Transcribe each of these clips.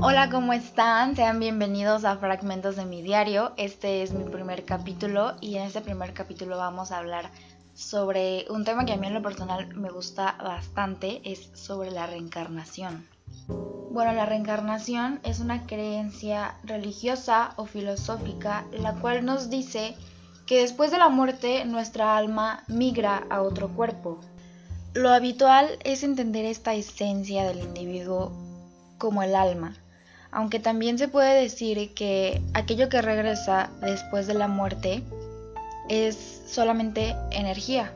Hola, ¿cómo están? Sean bienvenidos a Fragmentos de mi diario. Este es mi primer capítulo y en este primer capítulo vamos a hablar sobre un tema que a mí en lo personal me gusta bastante, es sobre la reencarnación. Bueno, la reencarnación es una creencia religiosa o filosófica la cual nos dice que después de la muerte nuestra alma migra a otro cuerpo. Lo habitual es entender esta esencia del individuo como el alma, aunque también se puede decir que aquello que regresa después de la muerte es solamente energía.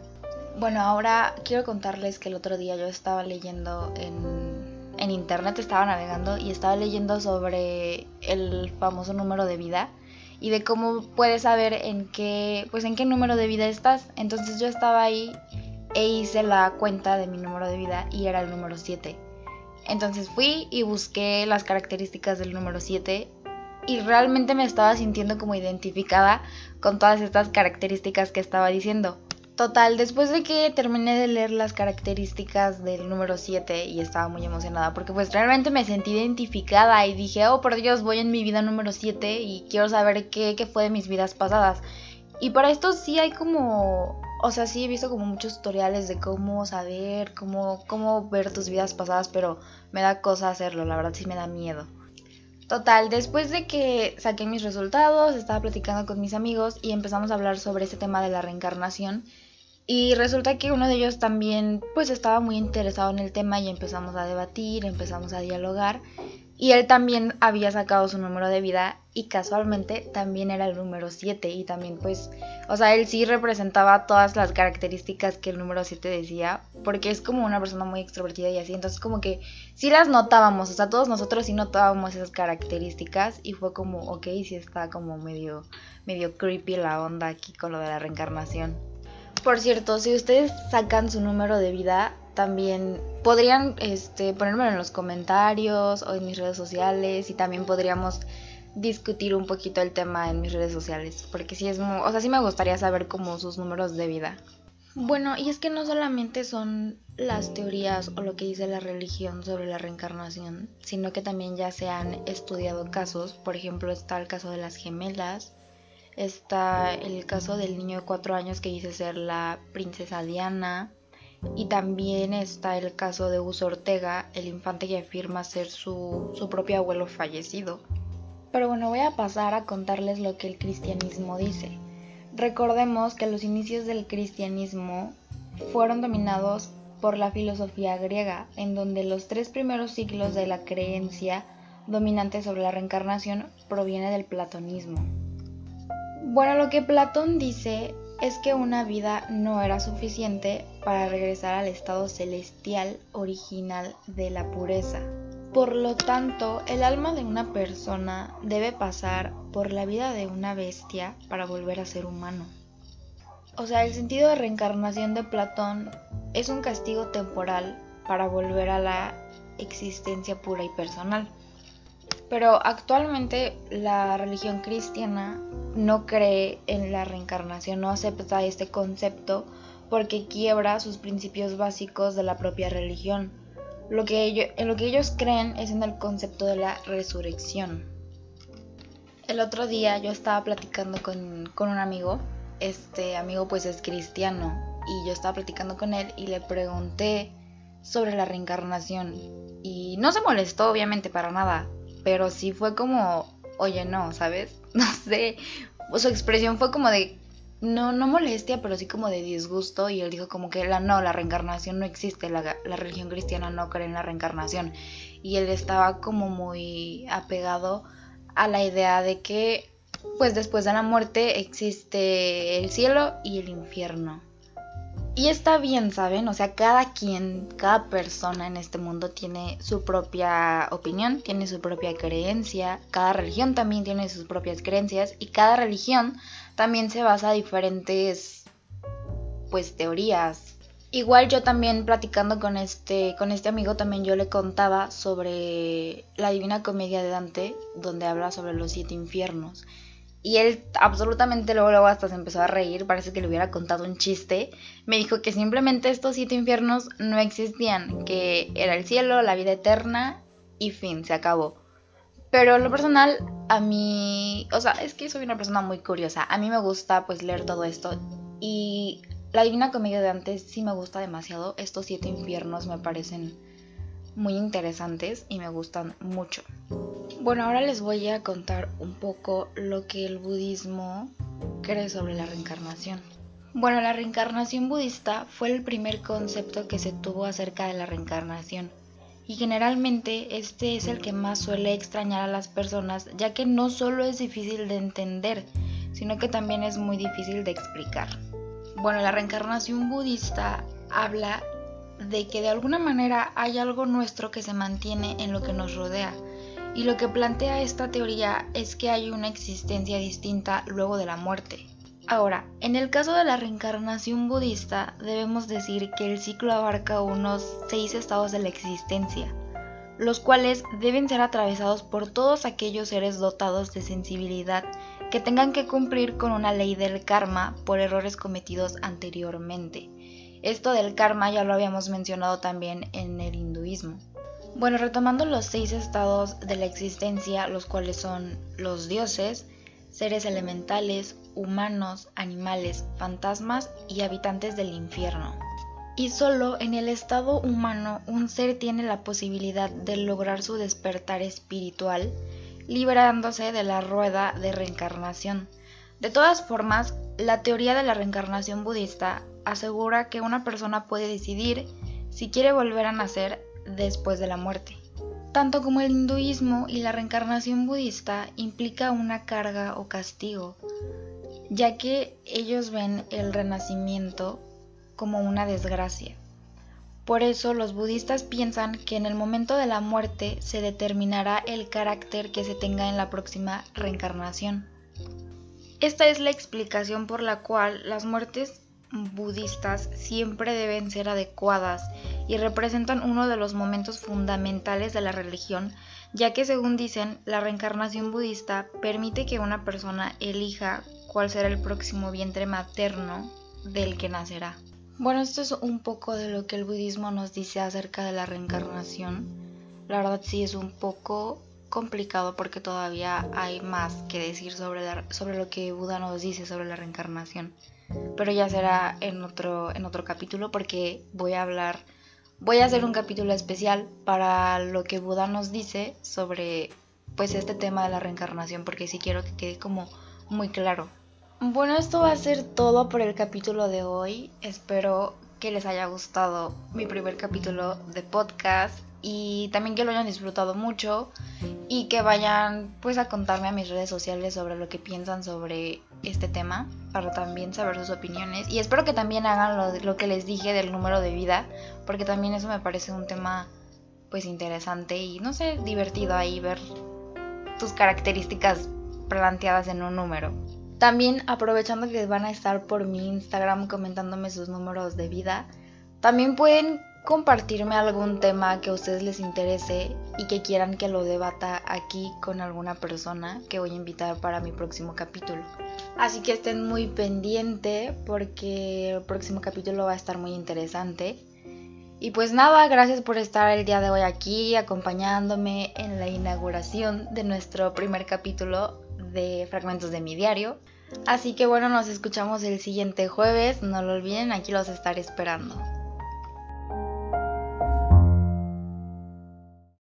Bueno, ahora quiero contarles que el otro día yo estaba leyendo en, internet, estaba navegando y estaba leyendo sobre el famoso número de vida y de cómo puedes saber en qué, pues en qué número de vida estás. Entonces yo estaba ahí e hice la cuenta de mi número de vida y era el número 7. Entonces fui y busqué las características del número 7 y realmente me estaba sintiendo como identificada con todas estas características que estaba diciendo. Total, después de que terminé de leer las características del número 7 y estaba muy emocionada porque pues realmente me sentí identificada y dije, oh por Dios, voy en mi vida número 7 y quiero saber qué, qué fue de mis vidas pasadas. Y para esto sí hay como o sea, sí he visto como muchos tutoriales de cómo saber, cómo, cómo ver tus vidas pasadas, pero me da cosa hacerlo, la verdad sí me da miedo. Total, después de que saqué mis resultados, estaba platicando con mis amigos y empezamos a hablar sobre ese tema de la reencarnación. Y resulta que uno de ellos también pues estaba muy interesado en el tema y empezamos a debatir, empezamos a dialogar. Y él también había sacado su número de vida y casualmente también era el número 7 y también pues, o sea, él sí representaba todas las características que el número 7 decía, porque es como una persona muy extrovertida y así, entonces como que sí las notábamos, o sea, todos nosotros sí notábamos esas características y fue como, ok, sí está como medio, medio creepy la onda aquí con lo de la reencarnación. Por cierto, si ustedes sacan su número de vida, también podrían este, ponérmelo en los comentarios o en mis redes sociales y también podríamos discutir un poquito el tema en mis redes sociales, porque sí es muy, o sea, sí me gustaría saber como sus números de vida. Bueno, y es que no solamente son las teorías o lo que dice la religión sobre la reencarnación, sino que también ya se han estudiado casos, por ejemplo está el caso de las gemelas, está el caso del niño de cuatro años que dice ser la princesa Diana, y también está el caso de Uso Ortega, el infante que afirma ser su, su propio abuelo fallecido. Pero bueno, voy a pasar a contarles lo que el cristianismo dice. Recordemos que los inicios del cristianismo fueron dominados por la filosofía griega, en donde los tres primeros siglos de la creencia dominante sobre la reencarnación proviene del platonismo. Bueno, lo que Platón dice es que una vida no era suficiente para regresar al estado celestial original de la pureza. Por lo tanto, el alma de una persona debe pasar por la vida de una bestia para volver a ser humano. O sea, el sentido de reencarnación de Platón es un castigo temporal para volver a la existencia pura y personal. Pero actualmente la religión cristiana no cree en la reencarnación, no acepta este concepto porque quiebra sus principios básicos de la propia religión. Lo que ellos, creen es en el concepto de la resurrección. El otro día yo estaba platicando con, con un amigo, este amigo pues es cristiano, y yo estaba platicando con él y le pregunté sobre la reencarnación. Y no se molestó obviamente para nada, pero sí fue como, oye, no, ¿sabes? No sé, su expresión fue como de, no, no molestia, pero sí como de disgusto y él dijo como que la, no, la reencarnación no existe, la, la religión cristiana no cree en la reencarnación y él estaba como muy apegado a la idea de que pues después de la muerte existe el cielo y el infierno. Y está bien, ¿saben? O sea, cada quien, cada persona en este mundo tiene su propia opinión, tiene su propia creencia, cada religión también tiene sus propias creencias y cada religión también se basa en diferentes pues teorías. Igual yo también platicando con este con este amigo también yo le contaba sobre la Divina Comedia de Dante, donde habla sobre los siete infiernos. Y él absolutamente luego, luego hasta se empezó a reír, parece que le hubiera contado un chiste. Me dijo que simplemente estos siete infiernos no existían, que era el cielo, la vida eterna y fin, se acabó. Pero lo personal, a mí, o sea, es que soy una persona muy curiosa. A mí me gusta pues leer todo esto y la Divina Comedia de antes sí me gusta demasiado. Estos siete infiernos me parecen muy interesantes y me gustan mucho. Bueno, ahora les voy a contar un poco lo que el budismo cree sobre la reencarnación. Bueno, la reencarnación budista fue el primer concepto que se tuvo acerca de la reencarnación y generalmente este es el que más suele extrañar a las personas ya que no solo es difícil de entender, sino que también es muy difícil de explicar. Bueno, la reencarnación budista habla de que de alguna manera hay algo nuestro que se mantiene en lo que nos rodea. Y lo que plantea esta teoría es que hay una existencia distinta luego de la muerte. Ahora, en el caso de la reencarnación budista, debemos decir que el ciclo abarca unos seis estados de la existencia, los cuales deben ser atravesados por todos aquellos seres dotados de sensibilidad que tengan que cumplir con una ley del karma por errores cometidos anteriormente. Esto del karma ya lo habíamos mencionado también en el hinduismo. Bueno, retomando los seis estados de la existencia, los cuales son los dioses, seres elementales, humanos, animales, fantasmas y habitantes del infierno. Y solo en el estado humano un ser tiene la posibilidad de lograr su despertar espiritual, liberándose de la rueda de reencarnación. De todas formas, la teoría de la reencarnación budista asegura que una persona puede decidir si quiere volver a nacer después de la muerte. Tanto como el hinduismo y la reencarnación budista implica una carga o castigo, ya que ellos ven el renacimiento como una desgracia. Por eso los budistas piensan que en el momento de la muerte se determinará el carácter que se tenga en la próxima reencarnación. Esta es la explicación por la cual las muertes budistas siempre deben ser adecuadas y representan uno de los momentos fundamentales de la religión, ya que según dicen, la reencarnación budista permite que una persona elija cuál será el próximo vientre materno del que nacerá. Bueno, esto es un poco de lo que el budismo nos dice acerca de la reencarnación. La verdad sí es un poco complicado porque todavía hay más que decir sobre, sobre lo que Buda nos dice sobre la reencarnación pero ya será en otro, en otro capítulo porque voy a hablar, voy a hacer un capítulo especial para lo que Buda nos dice sobre pues este tema de la reencarnación porque sí quiero que quede como muy claro. Bueno, esto va a ser todo por el capítulo de hoy. Espero que les haya gustado mi primer capítulo de podcast y también que lo hayan disfrutado mucho y que vayan pues a contarme a mis redes sociales sobre lo que piensan sobre este tema para también saber sus opiniones. Y espero que también hagan lo, que les dije del número de vida porque también eso me parece un tema pues interesante y no sé divertido ahí ver tus características planteadas en un número. También aprovechando que van a estar por mi Instagram comentándome sus números de vida también pueden compartirme algún tema que a ustedes les interese y que quieran que lo debata aquí con alguna persona que voy a invitar para mi próximo capítulo. Así que estén muy pendiente porque el próximo capítulo va a estar muy interesante. Y pues nada, gracias por estar el día de hoy aquí acompañándome en la inauguración de nuestro primer capítulo de Fragmentos de mi diario. Así que bueno, nos escuchamos el siguiente jueves, no lo olviden, aquí los estaré esperando.